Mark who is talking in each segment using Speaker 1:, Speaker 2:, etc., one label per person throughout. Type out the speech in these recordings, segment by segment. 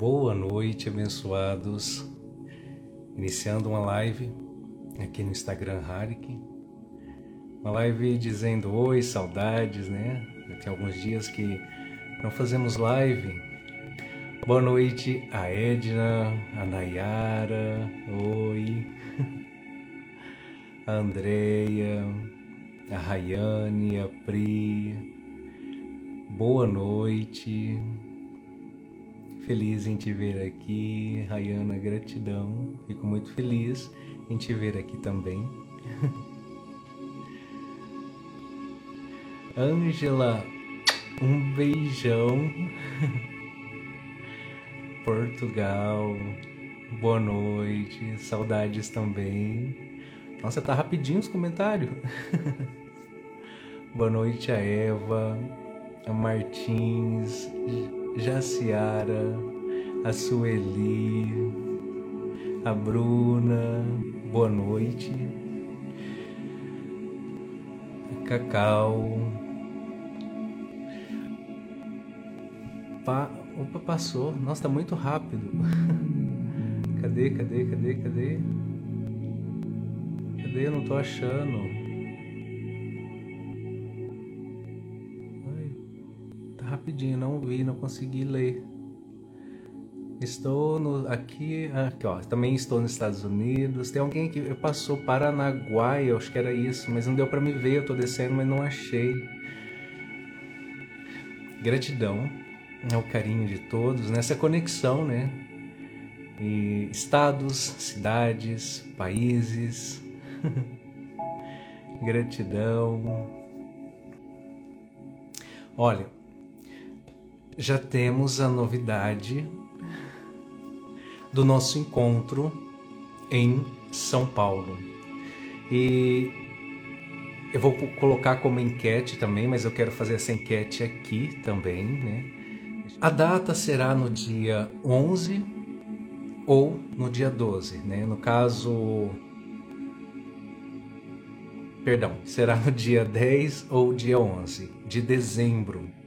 Speaker 1: Boa noite, abençoados. Iniciando uma live aqui no Instagram Harik. Uma live dizendo oi, saudades, né? Tem alguns dias que não fazemos live. Boa noite a Edna, a Nayara, oi. A Andreia, a Rayane, a Pri. Boa noite. Feliz em te ver aqui, Rayana, gratidão. Fico muito feliz em te ver aqui também. Ângela, um beijão. Portugal, boa noite, saudades também. Nossa, tá rapidinho os comentários. boa noite a Eva, a Martins, Jaciara, a Sueli, a Bruna, boa noite, Cacau, pa... opa, passou, nossa, tá muito rápido, cadê, cadê, cadê, cadê, cadê, eu não tô achando, rapidinho, não vi, não consegui ler. Estou no, aqui, aqui ó, também estou nos Estados Unidos. Tem alguém que passou Paranaguá, eu acho que era isso, mas não deu para me ver. Eu tô descendo, mas não achei. Gratidão ao carinho de todos nessa conexão, né? E estados, cidades, países. Gratidão. Olha, já temos a novidade do nosso encontro em São Paulo. E eu vou colocar como enquete também, mas eu quero fazer essa enquete aqui também, né? A data será no dia 11 ou no dia 12, né? No caso, perdão, será no dia 10 ou dia 11 de dezembro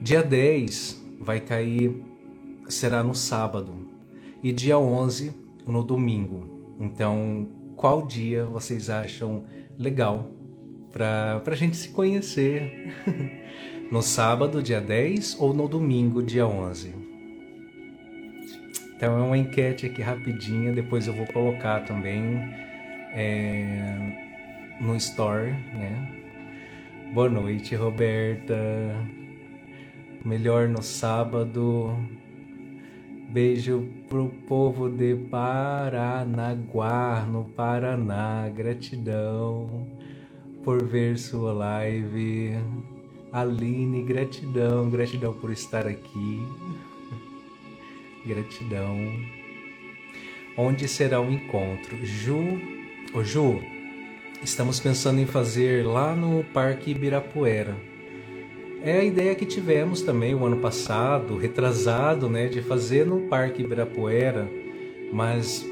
Speaker 1: Dia 10 vai cair, será no sábado, e dia 11 no domingo. Então, qual dia vocês acham legal para a gente se conhecer? no sábado, dia 10 ou no domingo, dia 11? Então é uma enquete aqui rapidinha, depois eu vou colocar também é, no store, né? Boa noite, Roberta melhor no sábado. Beijo pro povo de Paranaguá, no Paraná. Gratidão por ver sua live. Aline, gratidão, gratidão por estar aqui. Gratidão. Onde será o encontro? Ju, ô Ju, estamos pensando em fazer lá no Parque Ibirapuera é a ideia que tivemos também o ano passado, retrasado, né, de fazer no Parque Ibirapuera, mas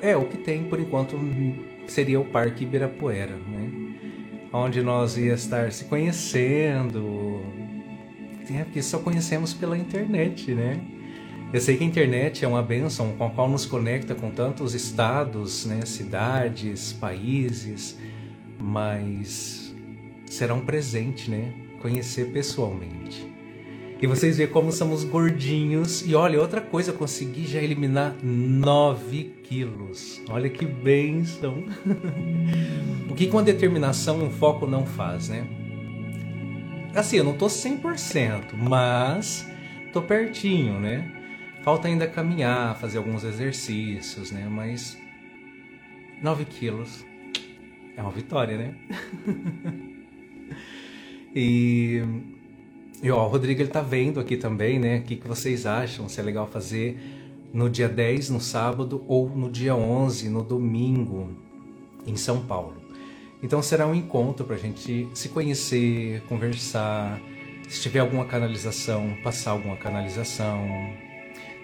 Speaker 1: é o que tem por enquanto seria o Parque Ibirapuera, né, onde nós ia estar se conhecendo, é porque só conhecemos pela internet, né? Eu sei que a internet é uma benção com a qual nos conecta com tantos estados, né, cidades, países, mas será um presente, né? Conhecer pessoalmente. E vocês veem como somos gordinhos. E olha, outra coisa, eu consegui já eliminar 9 quilos. Olha que bênção. o que com a determinação um foco não faz, né? Assim, eu não tô 100%, mas tô pertinho, né? Falta ainda caminhar, fazer alguns exercícios, né? Mas 9 quilos é uma vitória, né? E, e ó, o Rodrigo ele tá vendo aqui também, né? O que, que vocês acham? Se é legal fazer no dia 10, no sábado, ou no dia 11, no domingo, em São Paulo. Então será um encontro para a gente se conhecer, conversar. Se tiver alguma canalização, passar alguma canalização,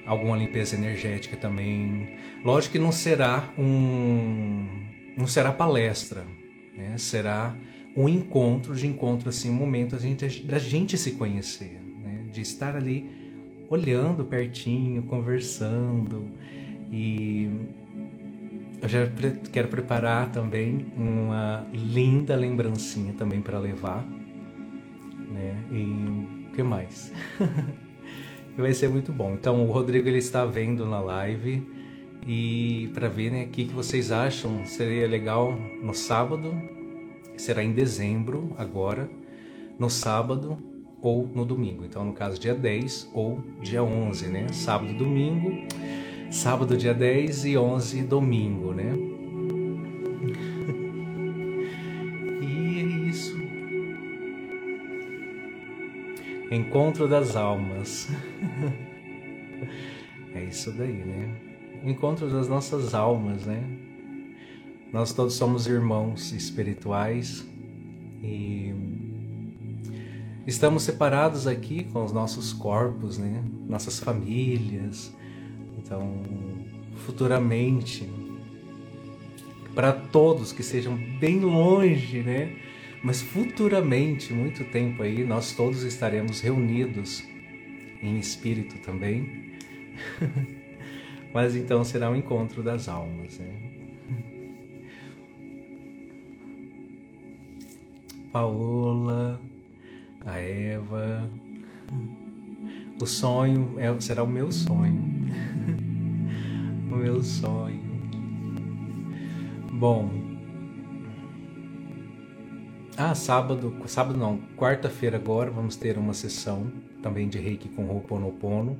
Speaker 1: alguma limpeza energética também. Lógico que não será um, não será palestra, né? Será um encontro, de encontro assim, um momento a gente, da gente se conhecer, né? de estar ali olhando pertinho, conversando e eu já quero preparar também uma linda lembrancinha também para levar, né? E o que mais? Vai ser muito bom. Então o Rodrigo ele está vendo na live e para ver né, o que, que vocês acham seria legal no sábado, será em dezembro agora, no sábado ou no domingo. Então, no caso, dia 10 ou dia 11, né? Sábado domingo. Sábado, dia 10 e 11, domingo, né? e é isso. Encontro das almas. é isso daí, né? Encontro das nossas almas, né? Nós todos somos irmãos espirituais e Estamos separados aqui com os nossos corpos, né? Nossas famílias. Então, futuramente, para todos que sejam bem longe, né? Mas futuramente, muito tempo aí, nós todos estaremos reunidos em espírito também. Mas então será um encontro das almas, né? Paola, a Eva. O sonho é, será o meu sonho. o meu sonho. Bom. Ah, sábado, sábado não, quarta-feira agora vamos ter uma sessão também de reiki com Ho'oponopono,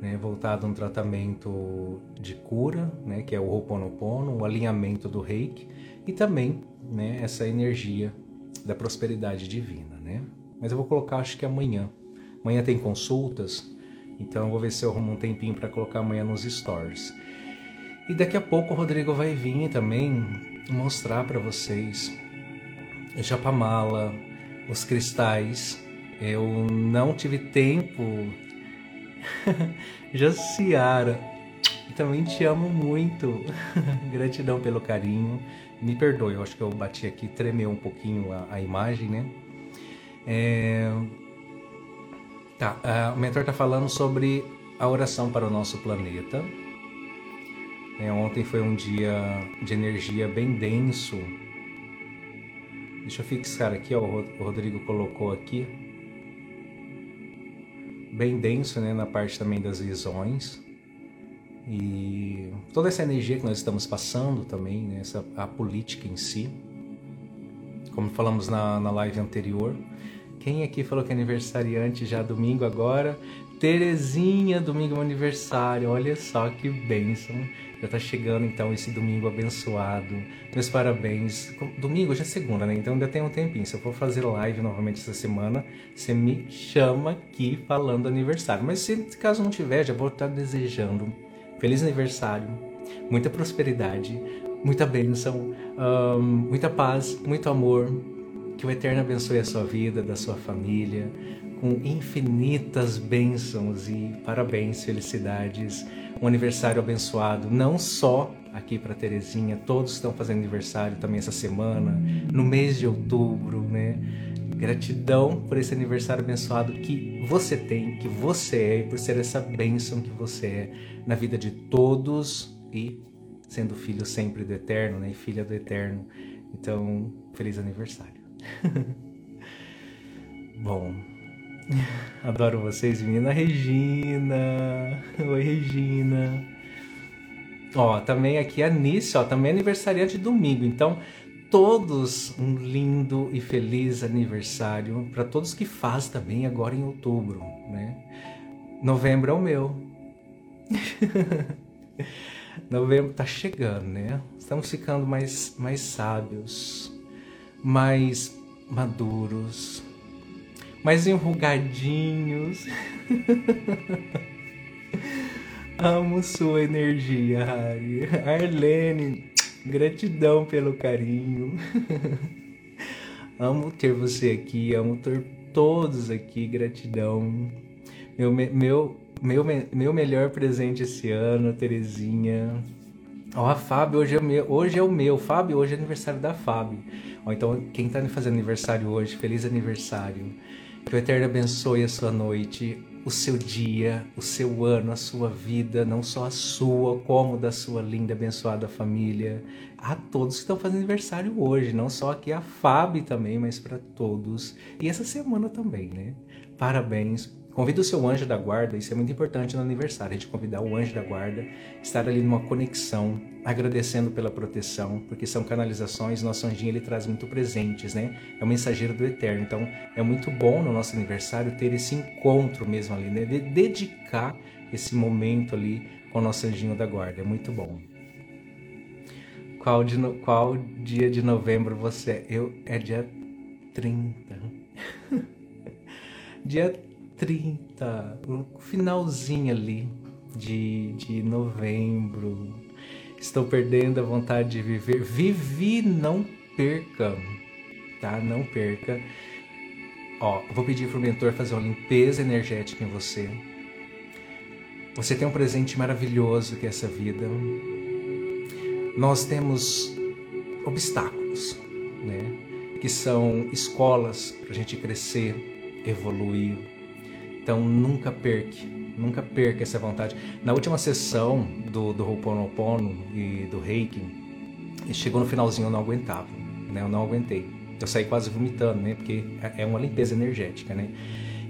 Speaker 1: né, voltado a um tratamento de cura, né, que é o Ho'oponopono, o alinhamento do reiki e também né, essa energia da prosperidade divina, né? Mas eu vou colocar acho que amanhã. Amanhã tem consultas, então eu vou ver se eu arrumo um tempinho para colocar amanhã nos stories. E daqui a pouco o Rodrigo vai vir também mostrar para vocês japamala, os cristais. Eu não tive tempo. Jaciara, também te amo muito. Gratidão pelo carinho. Me perdoe, eu acho que eu bati aqui, tremeu um pouquinho a, a imagem, né? É... Tá, o mentor está falando sobre a oração para o nosso planeta. É, ontem foi um dia de energia bem denso. Deixa eu fixar aqui, ó, o Rodrigo colocou aqui. Bem denso, né, na parte também das visões. E toda essa energia que nós estamos passando também, né, essa, a política em si, como falamos na, na live anterior. Quem aqui falou que é aniversariante já domingo agora? Terezinha, domingo é aniversário, olha só que bênção. Já tá chegando então esse domingo abençoado. Meus parabéns. Domingo já é segunda, né? Então ainda tem um tempinho. Se eu for fazer live novamente essa semana, você me chama aqui falando aniversário. Mas se caso não tiver, já vou estar desejando feliz aniversário, muita prosperidade, muita bênção, um, muita paz, muito amor. Que o Eterno abençoe a sua vida, da sua família, com infinitas bênçãos e parabéns, felicidades. Um aniversário abençoado, não só aqui para Terezinha, todos estão fazendo aniversário também essa semana, no mês de outubro, né? Gratidão por esse aniversário abençoado que você tem, que você é, e por ser essa bênção que você é na vida de todos e sendo filho sempre do Eterno, né? E filha do Eterno. Então, feliz aniversário. Bom, adoro vocês, menina Regina. Oi, Regina. Ó, também aqui a Nice, ó, também é aniversariante domingo. Então, todos um lindo e feliz aniversário para todos que faz também agora em outubro, né? Novembro é o meu. Novembro tá chegando, né? Estamos ficando mais mais sábios, mais maduros, mais enrugadinhos. Amo sua energia, Harry. Arlene, Gratidão pelo carinho. amo ter você aqui, amo ter todos aqui, gratidão. Meu, meu, meu, meu melhor presente esse ano, Terezinha. Ó, a Fábio hoje é, meu, hoje é o meu. Fábio, hoje é aniversário da Fábio. Ó, então, quem tá fazendo aniversário hoje, feliz aniversário. Que o Eterno abençoe a sua noite o seu dia, o seu ano, a sua vida, não só a sua, como da sua linda, abençoada família. A todos que estão fazendo aniversário hoje, não só aqui a Fábio também, mas para todos. E essa semana também, né? Parabéns Convida o seu anjo da guarda, isso é muito importante no aniversário, a gente convidar o anjo da guarda, estar ali numa conexão, agradecendo pela proteção, porque são canalizações, nosso anjinho ele traz muito presentes, né? É o mensageiro do eterno. Então, é muito bom no nosso aniversário ter esse encontro mesmo ali, né? De dedicar esse momento ali com o nosso anjinho da guarda, é muito bom. Qual, de no... Qual dia de novembro você é? Eu é dia 30. dia 30, o finalzinho ali de, de novembro. Estou perdendo a vontade de viver. Vivi, não perca, tá? Não perca. Ó, vou pedir pro mentor fazer uma limpeza energética em você. Você tem um presente maravilhoso que é essa vida. Nós temos obstáculos, né? Que são escolas para a gente crescer, evoluir, então nunca perca, nunca perca essa vontade. Na última sessão do, do Ho'oponopono e do Reiki, chegou no finalzinho eu não aguentava, né? Eu não aguentei. Eu saí quase vomitando, né? Porque é, é uma limpeza energética, né?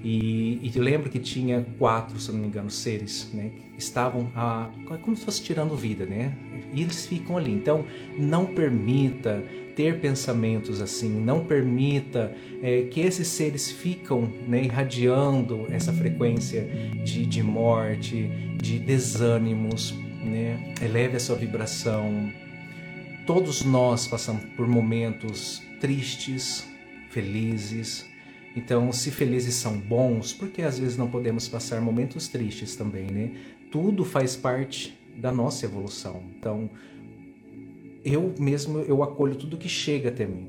Speaker 1: E, e lembro que tinha quatro, se não me engano, seres, né? Estavam a, como se fosse tirando vida, né? E eles ficam ali. Então, não permita ter pensamentos assim, não permita é, que esses seres ficam né, irradiando essa frequência de, de morte, de desânimos, né? eleve a sua vibração. Todos nós passamos por momentos tristes, felizes. Então, se felizes são bons, por que às vezes não podemos passar momentos tristes também, né? Tudo faz parte da nossa evolução. Então, eu mesmo eu acolho tudo que chega até mim,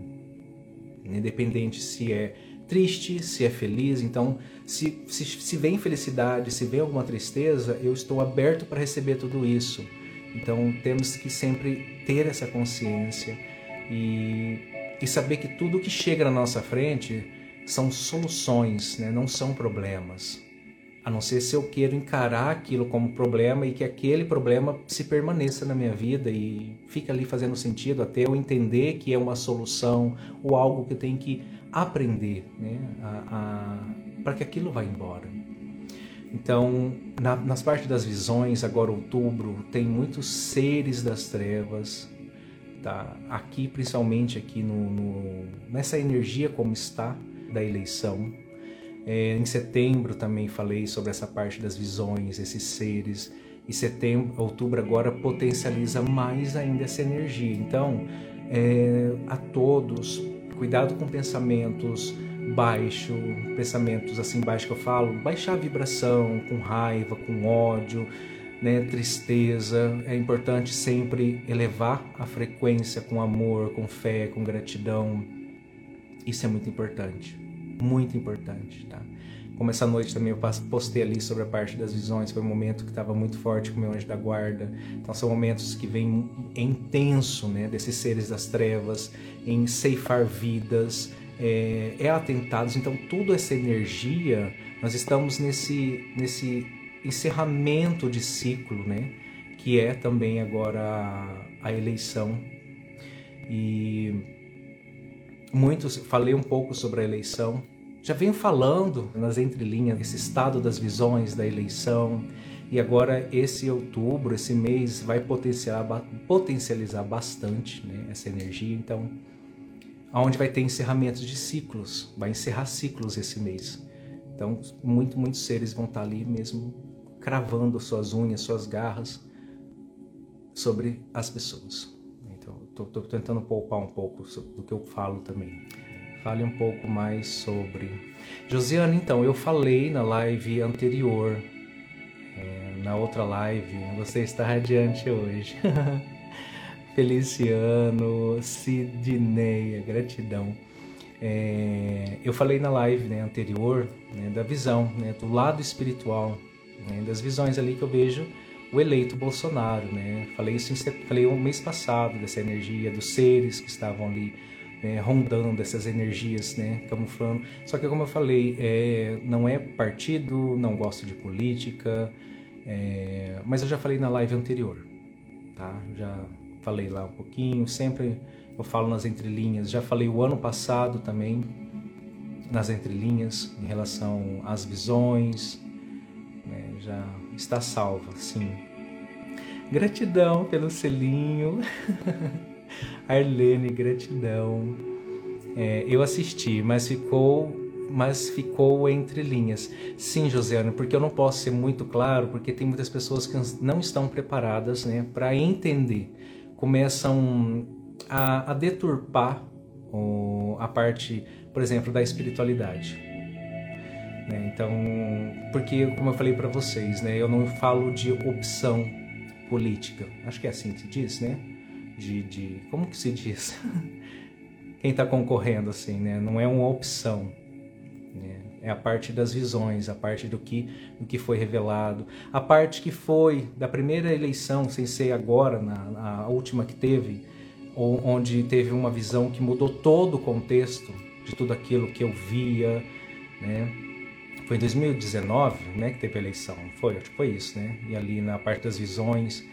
Speaker 1: independente se é triste, se é feliz. Então, se, se, se vem felicidade, se vem alguma tristeza, eu estou aberto para receber tudo isso. Então, temos que sempre ter essa consciência e, e saber que tudo que chega na nossa frente são soluções, né? não são problemas a não ser se eu quero encarar aquilo como problema e que aquele problema se permaneça na minha vida e fica ali fazendo sentido até eu entender que é uma solução ou algo que eu tenho que aprender né, para que aquilo vá embora. Então, na, nas partes das visões, agora outubro, tem muitos seres das trevas, tá? aqui principalmente aqui no, no nessa energia como está da eleição, é, em setembro também falei sobre essa parte das visões, esses seres. E setembro, outubro agora potencializa mais ainda essa energia. Então, é, a todos, cuidado com pensamentos baixo, pensamentos assim baixo que eu falo, baixar a vibração com raiva, com ódio, né, tristeza. É importante sempre elevar a frequência com amor, com fé, com gratidão. Isso é muito importante muito importante, tá? Como essa noite também eu postei ali sobre a parte das visões, foi um momento que estava muito forte com meu anjo da guarda. Então são momentos que vêm intenso, né, desses seres das trevas, em ceifar vidas, é, é atentados. Então toda essa energia, nós estamos nesse nesse encerramento de ciclo, né, que é também agora a, a eleição e muitos, falei um pouco sobre a eleição. Já venho falando nas entrelinhas esse estado das visões da eleição. E agora esse outubro, esse mês vai potencializar, potencializar bastante né, essa energia. Então, aonde vai ter encerramentos de ciclos, vai encerrar ciclos esse mês. Então, muito, muitos seres vão estar ali mesmo cravando suas unhas, suas garras sobre as pessoas. Estou tentando poupar um pouco do que eu falo também. Fale um pouco mais sobre. Josiana, então, eu falei na live anterior, é, na outra live, você está radiante hoje. Feliciano, Sidneia, gratidão. É, eu falei na live né, anterior né, da visão, né, do lado espiritual, né, das visões ali que eu vejo o eleito Bolsonaro, né? Falei isso em, falei um mês passado dessa energia dos seres que estavam ali né, rondando essas energias, né, camuflando. Só que como eu falei, é, não é partido, não gosto de política, é, mas eu já falei na live anterior, tá? Já falei lá um pouquinho, sempre eu falo nas entrelinhas. Já falei o ano passado também nas entrelinhas em relação às visões, né, já está salva, sim. Gratidão pelo selinho. Arlene, gratidão. É, eu assisti, mas ficou mas ficou entre linhas. Sim, Josiane, porque eu não posso ser muito claro, porque tem muitas pessoas que não estão preparadas né, para entender. Começam a, a deturpar o, a parte, por exemplo, da espiritualidade. Né? Então, porque, como eu falei para vocês, né, eu não falo de opção política. Acho que é assim que se diz, né? de, de como que se diz? Quem está concorrendo assim, né? Não é uma opção. Né? É a parte das visões, a parte do que, do que foi revelado, a parte que foi da primeira eleição, sem ser agora, na, na última que teve, onde teve uma visão que mudou todo o contexto de tudo aquilo que eu via, né? Foi em 2019, né, que teve a eleição, foi, acho que foi isso, né? E ali na parte das visões,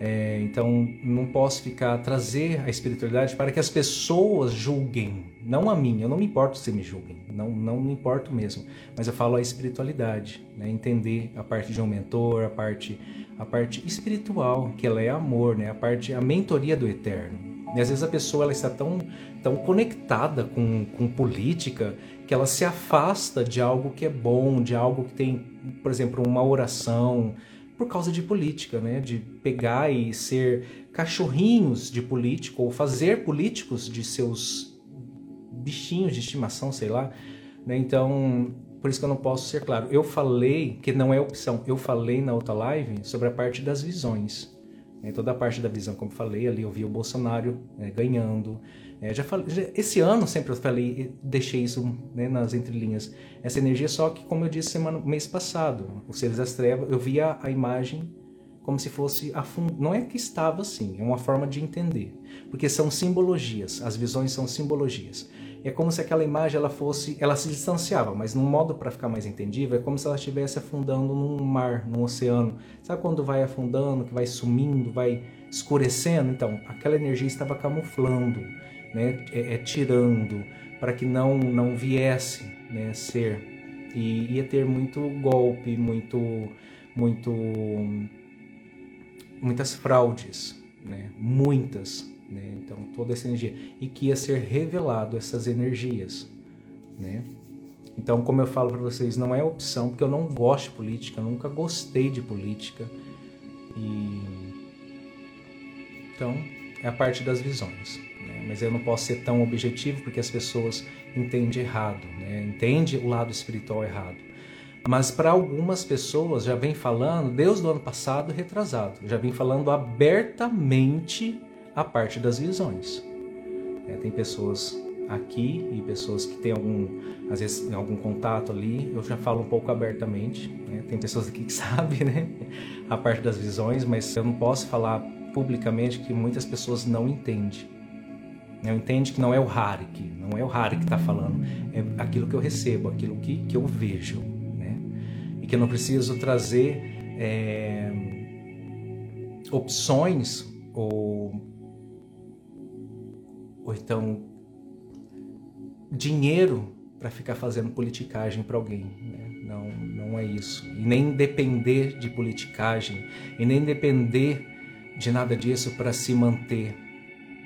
Speaker 1: é, então, não posso ficar trazer a espiritualidade para que as pessoas julguem, não a mim. Eu não me importo se me julguem, não, não me importo mesmo. Mas eu falo a espiritualidade, né? entender a parte de um mentor, a parte, a parte espiritual, que ela é amor, né? a parte, a mentoria do eterno. E às vezes a pessoa ela está tão, tão conectada com, com política que ela se afasta de algo que é bom, de algo que tem, por exemplo, uma oração por causa de política, né? De pegar e ser cachorrinhos de político ou fazer políticos de seus bichinhos de estimação, sei lá. Né? Então, por isso que eu não posso ser claro. Eu falei, que não é opção, eu falei na outra live sobre a parte das visões. Né? Toda a parte da visão, como falei, ali eu vi o Bolsonaro né, ganhando, é, já falei, já, esse ano sempre eu falei, deixei isso né, nas entrelinhas. Essa energia, só que, como eu disse semana, mês passado, os seres das trevas, eu via a imagem como se fosse afund... não é que estava assim, é uma forma de entender, porque são simbologias, as visões são simbologias. É como se aquela imagem ela fosse, ela se distanciava, mas num modo para ficar mais entendível, é como se ela estivesse afundando num mar, num oceano. Sabe quando vai afundando, que vai sumindo, vai escurecendo? Então, aquela energia estava camuflando né, é, é, tirando, para que não, não viesse né, ser. E ia ter muito golpe, muito, muito, muitas fraudes, né, muitas. Né, então, toda essa energia. E que ia ser revelado essas energias. Né? Então, como eu falo para vocês, não é opção, porque eu não gosto de política, nunca gostei de política. E então, é a parte das visões mas eu não posso ser tão objetivo porque as pessoas entendem errado, né? entende o lado espiritual errado. Mas para algumas pessoas já vem falando, Deus do ano passado retrasado, já vem falando abertamente a parte das visões. É, tem pessoas aqui e pessoas que têm algum, às vezes, algum contato ali, eu já falo um pouco abertamente. Né? Tem pessoas aqui que sabem né? a parte das visões, mas eu não posso falar publicamente que muitas pessoas não entendem. Eu entendo que não é o Hari, que não é o Hari que está falando, é aquilo que eu recebo, aquilo que, que eu vejo, né? E que eu não preciso trazer é, opções ou, ou então dinheiro para ficar fazendo politicagem para alguém. Né? Não, não é isso. E nem depender de politicagem, e nem depender de nada disso para se manter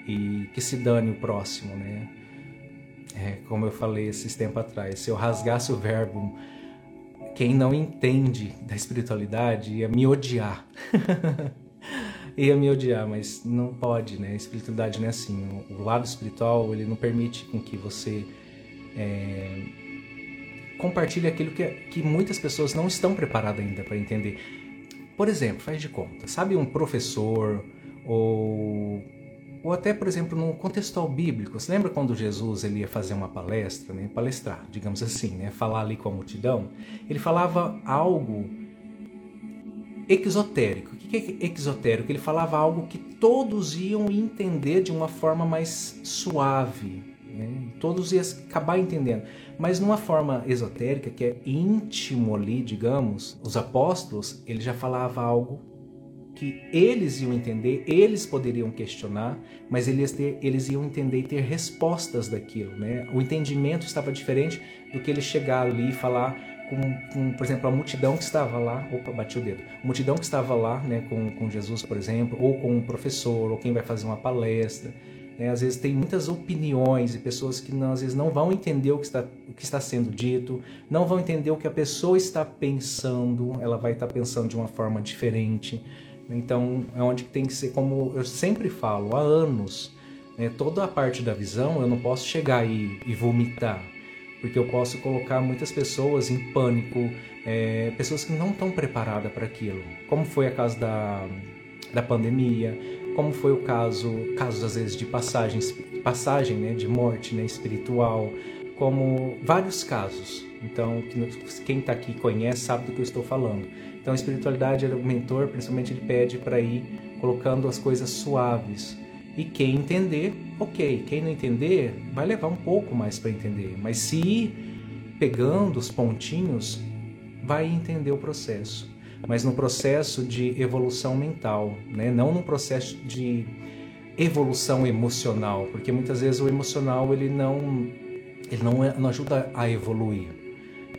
Speaker 1: e que se dane o próximo, né? É, como eu falei esses tempos atrás, se eu rasgasse o verbo, quem não entende da espiritualidade ia me odiar. ia me odiar, mas não pode, né? A espiritualidade não é assim. O lado espiritual, ele não permite com que você é, compartilhe aquilo que, que muitas pessoas não estão preparadas ainda para entender. Por exemplo, faz de conta, sabe um professor ou ou até, por exemplo, no contextual bíblico. Você lembra quando Jesus ele ia fazer uma palestra, né? palestrar, digamos assim, né? falar ali com a multidão? Ele falava algo exotérico. O que é exotérico? Ele falava algo que todos iam entender de uma forma mais suave. Né? Todos iam acabar entendendo. Mas numa forma esotérica, que é íntimo ali, digamos, os apóstolos, ele já falava algo que eles iam entender, eles poderiam questionar, mas eles, ter, eles iam entender e ter respostas daquilo. Né? O entendimento estava diferente do que ele chegar ali e falar com, com, por exemplo, a multidão que estava lá, opa, bati o dedo, a multidão que estava lá né, com, com Jesus, por exemplo, ou com um professor, ou quem vai fazer uma palestra. Né? Às vezes tem muitas opiniões e pessoas que não, às vezes não vão entender o que, está, o que está sendo dito, não vão entender o que a pessoa está pensando, ela vai estar pensando de uma forma diferente. Então, é onde tem que ser, como eu sempre falo, há anos, né, toda a parte da visão eu não posso chegar e, e vomitar, porque eu posso colocar muitas pessoas em pânico, é, pessoas que não estão preparadas para aquilo, como foi a caso da, da pandemia, como foi o caso, casos às vezes de passagens, passagem né, de morte né, espiritual, como vários casos. Então, quem está aqui conhece sabe do que eu estou falando. Então a espiritualidade, o mentor, principalmente, ele pede para ir colocando as coisas suaves. E quem entender, ok. Quem não entender, vai levar um pouco mais para entender. Mas se ir pegando os pontinhos, vai entender o processo. Mas no processo de evolução mental, né? não no processo de evolução emocional, porque muitas vezes o emocional ele não ele não, é, não ajuda a evoluir.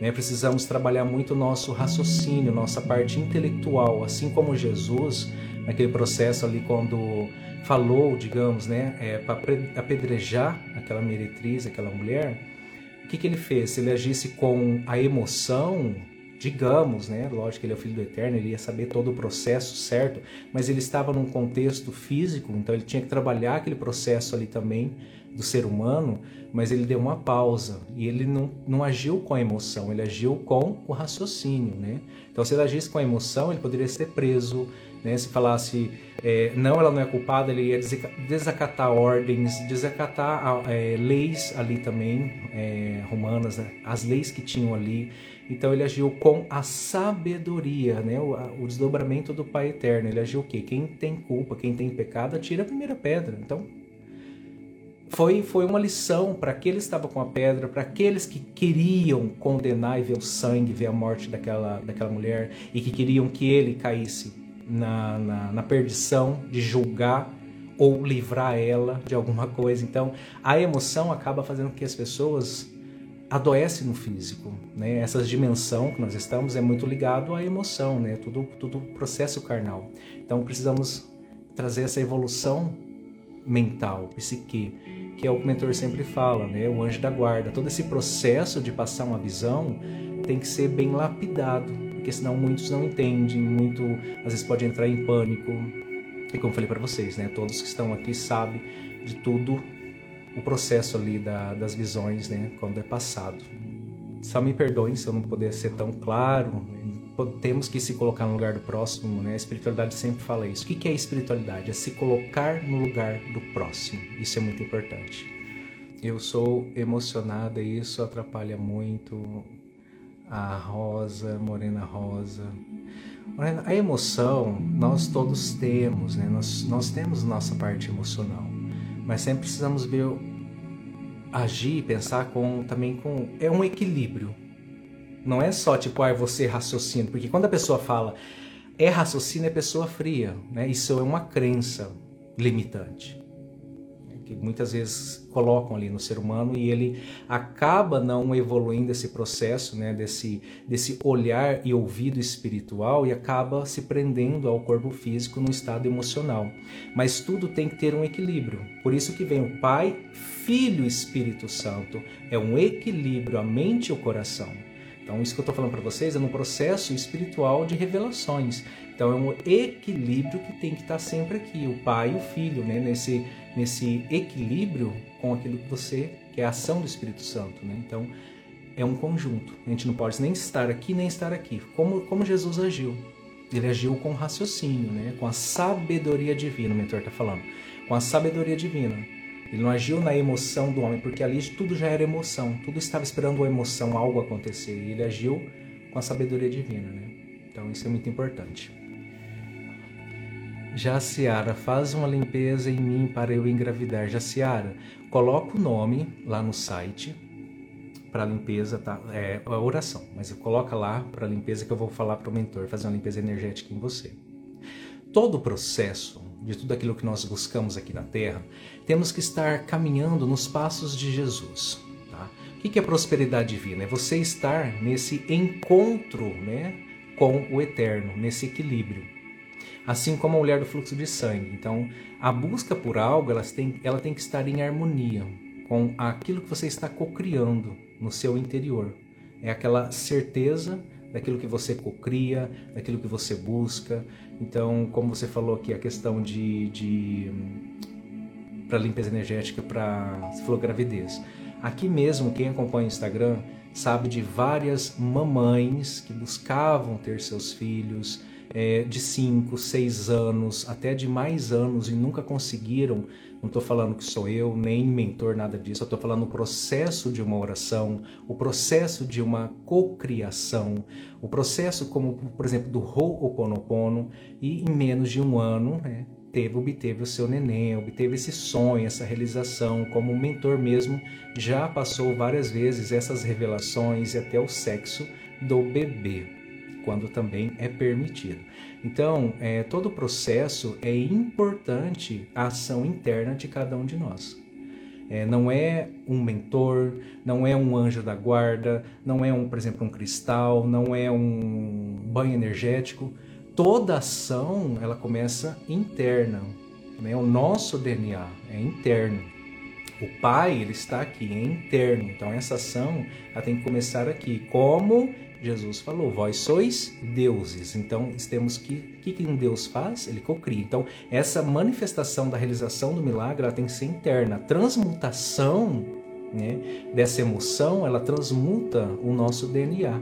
Speaker 1: Né? Precisamos trabalhar muito o nosso raciocínio, nossa parte intelectual, assim como Jesus, naquele processo ali, quando falou, digamos, né, é, para apedrejar aquela meretriz, aquela mulher, o que, que ele fez? Se ele agisse com a emoção, digamos, né? Lógico que ele é o Filho do Eterno, ele ia saber todo o processo certo, mas ele estava num contexto físico, então ele tinha que trabalhar aquele processo ali também do ser humano, mas ele deu uma pausa e ele não, não agiu com a emoção, ele agiu com o raciocínio, né? Então, se ele agisse com a emoção, ele poderia ser preso, né? Se falasse, é, não, ela não é culpada, ele ia desacatar ordens, desacatar é, leis ali também, é, romanas, né? as leis que tinham ali. Então, ele agiu com a sabedoria, né? O, o desdobramento do Pai Eterno. Ele agiu o quê? Quem tem culpa, quem tem pecado, atira a primeira pedra. Então, foi, foi uma lição para aqueles que estavam com a pedra, para aqueles que queriam condenar e ver o sangue, ver a morte daquela, daquela mulher e que queriam que ele caísse na, na, na perdição de julgar ou livrar ela de alguma coisa. Então, a emoção acaba fazendo com que as pessoas adoecem no físico, né? Essa dimensão que nós estamos é muito ligado à emoção, né? Tudo tudo processo carnal. Então, precisamos trazer essa evolução mental, psique, que é o que o mentor sempre fala, né? O anjo da guarda. Todo esse processo de passar uma visão tem que ser bem lapidado, porque senão muitos não entendem, muito às vezes pode entrar em pânico. E como falei para vocês, né? Todos que estão aqui sabem de tudo o processo ali da, das visões, né? Quando é passado. Só me perdoem se eu não puder ser tão claro, temos que se colocar no lugar do próximo, né? A espiritualidade sempre fala isso. O que é espiritualidade? É se colocar no lugar do próximo. Isso é muito importante. Eu sou emocionada e isso atrapalha muito a Rosa, Morena Rosa. Morena, a emoção nós todos temos, né? Nós, nós temos nossa parte emocional, mas sempre precisamos ver agir, pensar com também com é um equilíbrio não é só tipo, ah, você raciocina, porque quando a pessoa fala é raciocínio, é pessoa fria, né? Isso é uma crença limitante que muitas vezes colocam ali no ser humano e ele acaba não evoluindo esse processo, né, desse, desse olhar e ouvido espiritual e acaba se prendendo ao corpo físico no estado emocional. Mas tudo tem que ter um equilíbrio. Por isso que vem o Pai, Filho Espírito Santo. É um equilíbrio a mente e o coração. Então, isso que eu estou falando para vocês é um processo espiritual de revelações. Então, é um equilíbrio que tem que estar tá sempre aqui, o pai e o filho, né? nesse, nesse equilíbrio com aquilo que você, que é a ação do Espírito Santo. Né? Então, é um conjunto. A gente não pode nem estar aqui, nem estar aqui. Como, como Jesus agiu. Ele agiu com raciocínio, né? com a sabedoria divina, o mentor está falando. Com a sabedoria divina. Ele não agiu na emoção do homem, porque ali tudo já era emoção, tudo estava esperando uma emoção, algo acontecer. E ele agiu com a sabedoria divina, né? Então isso é muito importante. Jaciara, faz uma limpeza em mim para eu engravidar. Jaciara, coloca o nome lá no site para limpeza, tá? É a oração, mas coloca lá para limpeza que eu vou falar para o mentor fazer uma limpeza energética em você. Todo o processo de tudo aquilo que nós buscamos aqui na Terra, temos que estar caminhando nos passos de Jesus. Tá? O que é prosperidade divina? É você estar nesse encontro né, com o Eterno, nesse equilíbrio assim como a mulher do fluxo de sangue. Então, a busca por algo, ela tem, ela tem que estar em harmonia com aquilo que você está cocriando no seu interior. É aquela certeza daquilo que você cocria, daquilo que você busca. Então, como você falou aqui, a questão de, de para limpeza energética, para se falou gravidez. Aqui mesmo, quem acompanha o Instagram sabe de várias mamães que buscavam ter seus filhos, é, de 5, 6 anos, até de mais anos e nunca conseguiram. Não estou falando que sou eu, nem mentor, nada disso. Eu estou falando o processo de uma oração, o processo de uma cocriação, o processo, como por exemplo, do Ho'oponopono, e em menos de um ano, né, teve, obteve o seu neném, obteve esse sonho, essa realização, como mentor mesmo, já passou várias vezes essas revelações e até o sexo do bebê quando também é permitido. Então, é, todo o processo é importante a ação interna de cada um de nós. É, não é um mentor, não é um anjo da guarda, não é um, por exemplo, um cristal, não é um banho energético. Toda ação ela começa interna. Né? O nosso DNA é interno. O Pai ele está aqui, é interno. Então essa ação ela tem que começar aqui. Como Jesus falou: Vós sois deuses. Então, temos que. O que um Deus faz? Ele cocria. Então, essa manifestação da realização do milagre ela tem que ser interna. A transmutação né, dessa emoção, ela transmuta o nosso DNA.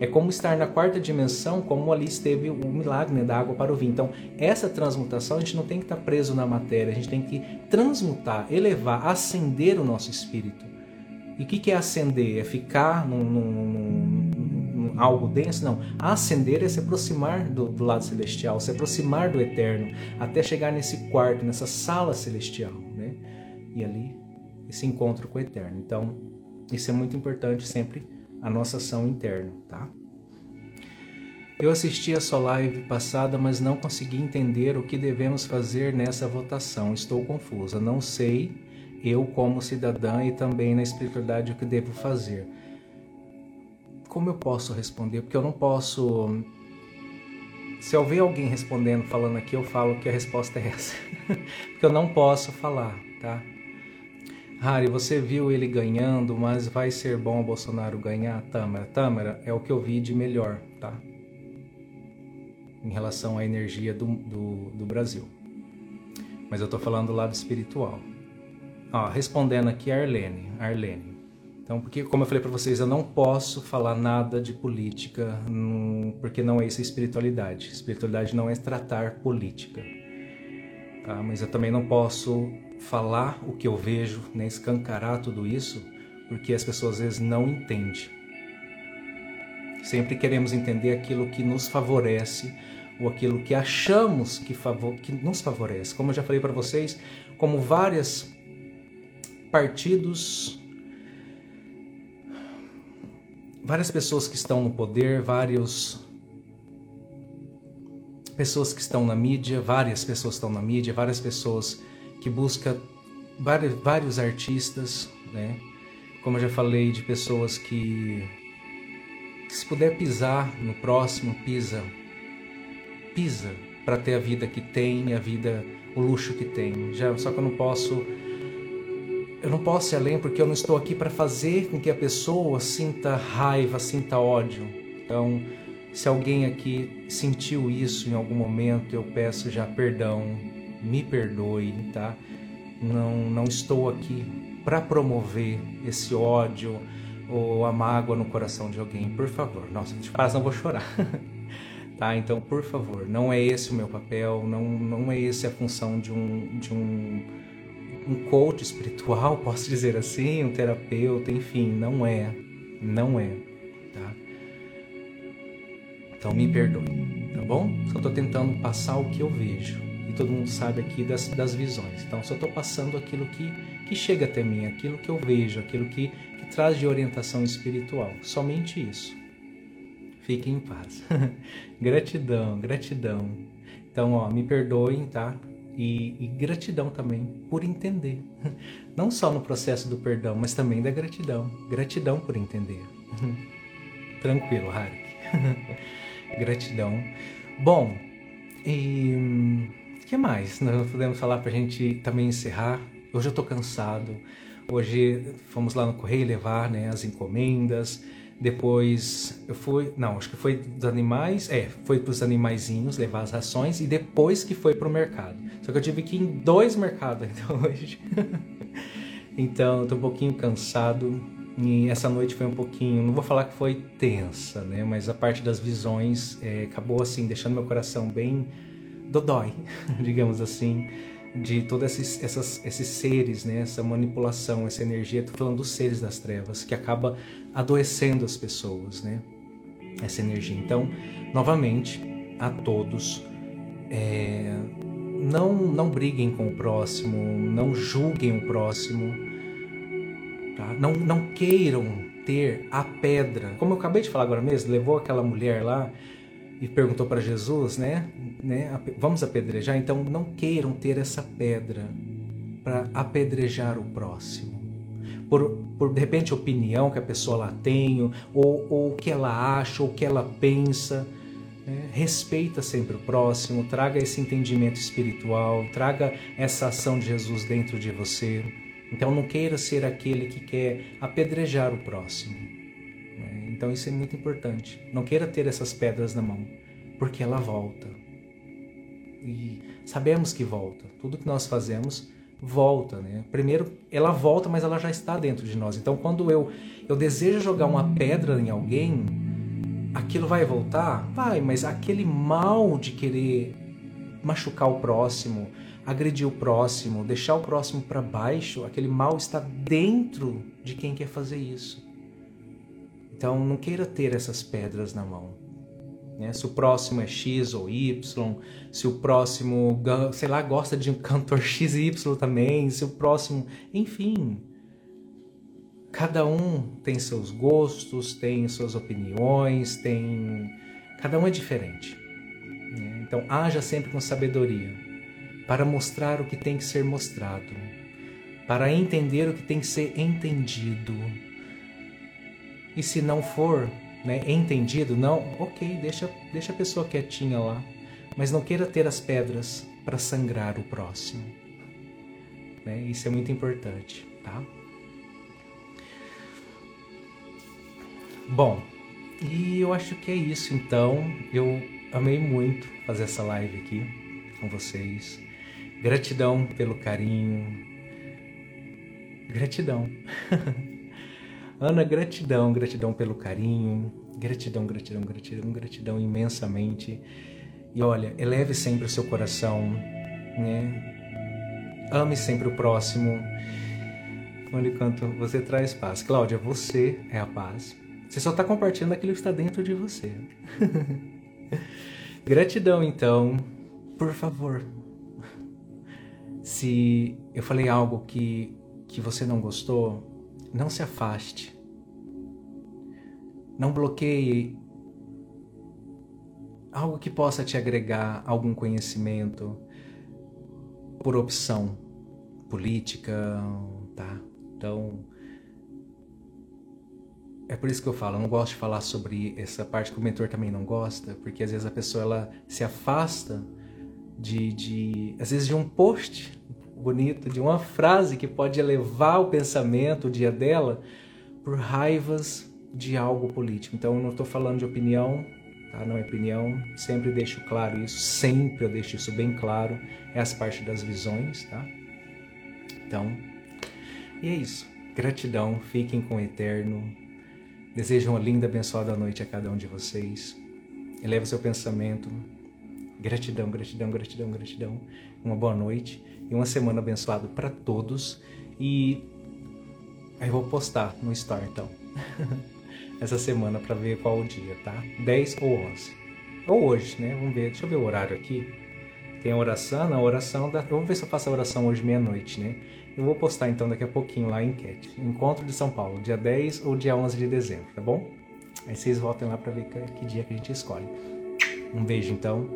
Speaker 1: É como estar na quarta dimensão, como ali esteve o milagre né, da água para o vinho. Então, essa transmutação, a gente não tem que estar preso na matéria, a gente tem que transmutar, elevar, acender o nosso espírito. E o que, que é acender? É ficar num, num, algo denso, não. Ascender é se aproximar do, do, lado celestial, se aproximar do eterno, até chegar nesse quarto, nessa sala celestial, né? E ali esse encontro com o eterno. Então, isso é muito importante sempre a nossa ação interna, tá? Eu assisti a sua live passada, mas não consegui entender o que devemos fazer nessa votação. Estou confusa. Não sei, eu como cidadã e também na espiritualidade, o que devo fazer como eu posso responder? Porque eu não posso. Se eu ver alguém respondendo, falando aqui, eu falo que a resposta é essa. Porque eu não posso falar, tá? Harry, você viu ele ganhando, mas vai ser bom o Bolsonaro ganhar? Tâmara, Tâmara, é o que eu vi de melhor, tá? Em relação à energia do, do, do Brasil. Mas eu tô falando do lado espiritual. Ó, respondendo aqui a Arlene. Arlene. Então, porque como eu falei para vocês, eu não posso falar nada de política, porque não é isso a espiritualidade. Espiritualidade não é tratar política. Tá? Mas eu também não posso falar o que eu vejo, né, escancarar tudo isso, porque as pessoas às vezes não entendem. Sempre queremos entender aquilo que nos favorece ou aquilo que achamos que, favor, que nos favorece. Como eu já falei para vocês, como vários partidos várias pessoas que estão no poder, vários pessoas que estão na mídia, várias pessoas estão na mídia, várias pessoas que buscam vários, vários artistas, né? Como eu já falei, de pessoas que, que se puder pisar no próximo, pisa. Pisa para ter a vida que tem, a vida, o luxo que tem. Já, só que eu não posso eu não posso ir além porque eu não estou aqui para fazer com que a pessoa sinta raiva, sinta ódio. Então, se alguém aqui sentiu isso em algum momento, eu peço já perdão, me perdoe, tá? Não, não estou aqui para promover esse ódio ou a mágoa no coração de alguém, por favor. Nossa, de paz não vou chorar. tá? Então, por favor, não é esse o meu papel, não, não é esse a função de um, de um um coach espiritual, posso dizer assim, um terapeuta, enfim, não é, não é, tá? Então me perdoe, tá bom? Só estou tentando passar o que eu vejo, e todo mundo sabe aqui das, das visões. Então, só estou passando aquilo que, que chega até mim, aquilo que eu vejo, aquilo que, que traz de orientação espiritual. Somente isso. Fiquem em paz. gratidão, gratidão. Então, ó, me perdoem, tá? E, e, gratidão também por entender. Não só no processo do perdão, mas também da gratidão. Gratidão por entender. Tranquilo, Harik. gratidão. Bom, e o que mais nós podemos falar para a gente também encerrar? Hoje eu estou cansado. Hoje fomos lá no correio levar né, as encomendas. Depois eu fui, não, acho que foi dos animais, é, foi para os animaizinhos levar as rações e depois que foi para o mercado. Só que eu tive que ir em dois mercados então, hoje. então, estou um pouquinho cansado e essa noite foi um pouquinho, não vou falar que foi tensa, né? Mas a parte das visões é, acabou assim deixando meu coração bem dodói, digamos assim de todos esses, essas, esses seres, né? essa manipulação, essa energia, estou falando dos seres das trevas, que acaba adoecendo as pessoas, né? essa energia. Então, novamente, a todos, é, não, não briguem com o próximo, não julguem o próximo, tá? não, não queiram ter a pedra. Como eu acabei de falar agora mesmo, levou aquela mulher lá e perguntou para Jesus, né, né, vamos apedrejar, então não queiram ter essa pedra para apedrejar o próximo. Por, por de repente opinião que a pessoa lá tem, ou, o que ela acha, ou o que ela pensa. Né? Respeita sempre o próximo, traga esse entendimento espiritual, traga essa ação de Jesus dentro de você. Então não queira ser aquele que quer apedrejar o próximo. Então isso é muito importante. Não queira ter essas pedras na mão, porque ela volta. E sabemos que volta. Tudo que nós fazemos volta, né? Primeiro, ela volta, mas ela já está dentro de nós. Então, quando eu eu desejo jogar uma pedra em alguém, aquilo vai voltar? Vai, mas aquele mal de querer machucar o próximo, agredir o próximo, deixar o próximo para baixo, aquele mal está dentro de quem quer fazer isso. Então não queira ter essas pedras na mão. Né? Se o próximo é X ou Y, se o próximo, sei lá, gosta de um cantor XY também, se o próximo. Enfim. Cada um tem seus gostos, tem suas opiniões, tem. Cada um é diferente. Né? Então haja sempre com sabedoria para mostrar o que tem que ser mostrado, para entender o que tem que ser entendido e se não for né, entendido, não, ok, deixa, deixa a pessoa quietinha lá. Mas não queira ter as pedras para sangrar o próximo. Né? Isso é muito importante, tá? Bom, e eu acho que é isso então. Eu amei muito fazer essa live aqui com vocês. Gratidão pelo carinho. Gratidão. Ana, gratidão, gratidão pelo carinho, gratidão, gratidão, gratidão, gratidão imensamente. E olha, eleve sempre o seu coração, né? Ame sempre o próximo. Olha quanto você traz paz. Cláudia, você é a paz. Você só está compartilhando aquilo que está dentro de você. Gratidão, então. Por favor, se eu falei algo que, que você não gostou, não se afaste. Não bloqueie algo que possa te agregar algum conhecimento por opção política, tá? Então, é por isso que eu falo, eu não gosto de falar sobre essa parte que o mentor também não gosta, porque às vezes a pessoa ela se afasta de, de às vezes de um post bonito, de uma frase que pode elevar o pensamento, o dia dela, por raivas de algo político. Então eu não estou falando de opinião, tá? não é opinião, sempre deixo claro isso, sempre eu deixo isso bem claro, é as partes das visões, tá? Então, e é isso. Gratidão, fiquem com o Eterno. Desejo uma linda, abençoada noite a cada um de vocês. Eleva seu pensamento. Gratidão, gratidão, gratidão, gratidão. Uma boa noite e uma semana abençoada para todos. E aí eu vou postar no Store então. Essa semana para ver qual o dia, tá? 10 ou 11. Ou hoje, né? Vamos ver. Deixa eu ver o horário aqui. Tem a oração, a oração da. Vamos ver se eu faço a oração hoje meia-noite, né? Eu vou postar então daqui a pouquinho lá a enquete. Encontro de São Paulo, dia 10 ou dia 11 de dezembro, tá bom? Aí vocês voltem lá para ver que dia que a gente escolhe. Um beijo então.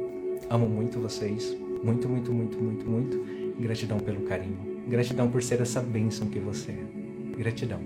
Speaker 1: Amo muito vocês. Muito, muito, muito, muito, muito. Gratidão pelo carinho. Gratidão por ser essa bênção que você é. Gratidão.